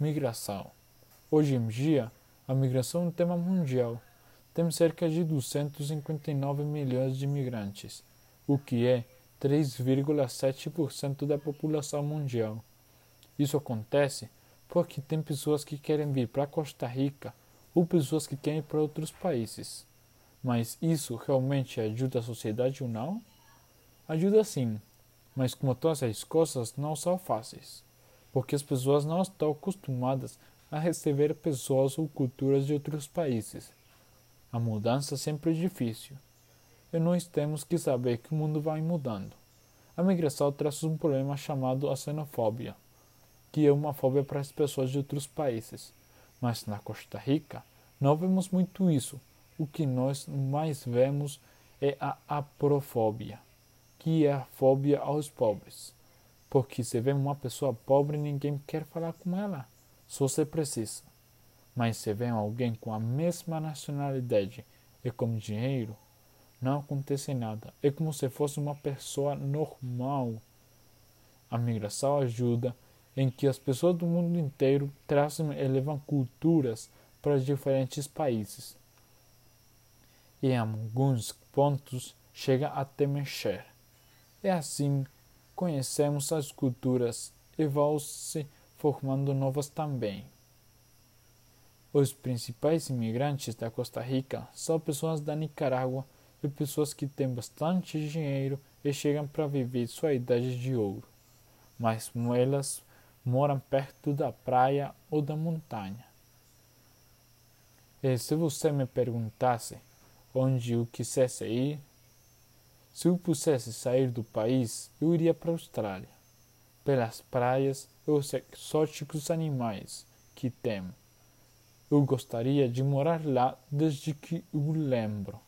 Migração. Hoje em dia, a migração é um tema mundial. Temos cerca de 259 milhões de imigrantes, o que é 3,7% da população mundial. Isso acontece porque tem pessoas que querem vir para Costa Rica ou pessoas que querem ir para outros países. Mas isso realmente ajuda a sociedade ou não? Ajuda sim, mas como todas as coisas não são fáceis, porque as pessoas não estão acostumadas a receber pessoas ou culturas de outros países. A mudança sempre é difícil, e nós temos que saber que o mundo vai mudando. A migração traz um problema chamado a xenofobia que é uma fobia para as pessoas de outros países. Mas na Costa Rica não vemos muito isso. O que nós mais vemos é a aprofobia, que é a fobia aos pobres. Porque se vê uma pessoa pobre, ninguém quer falar com ela, só se precisa. Mas se vê alguém com a mesma nacionalidade e com dinheiro, não acontece nada. É como se fosse uma pessoa normal. A migração ajuda em que as pessoas do mundo inteiro trazem e levam culturas para diferentes países. E em alguns pontos chega até mexer. E assim conhecemos as culturas e vão se formando novas também. Os principais imigrantes da Costa Rica são pessoas da Nicarágua e pessoas que têm bastante dinheiro e chegam para viver sua idade de ouro. Mas elas moram perto da praia ou da montanha. E se você me perguntasse onde eu quisesse ir, se eu pudesse sair do país, eu iria para a Austrália, pelas praias e os exóticos animais que tem. Eu gostaria de morar lá desde que eu lembro.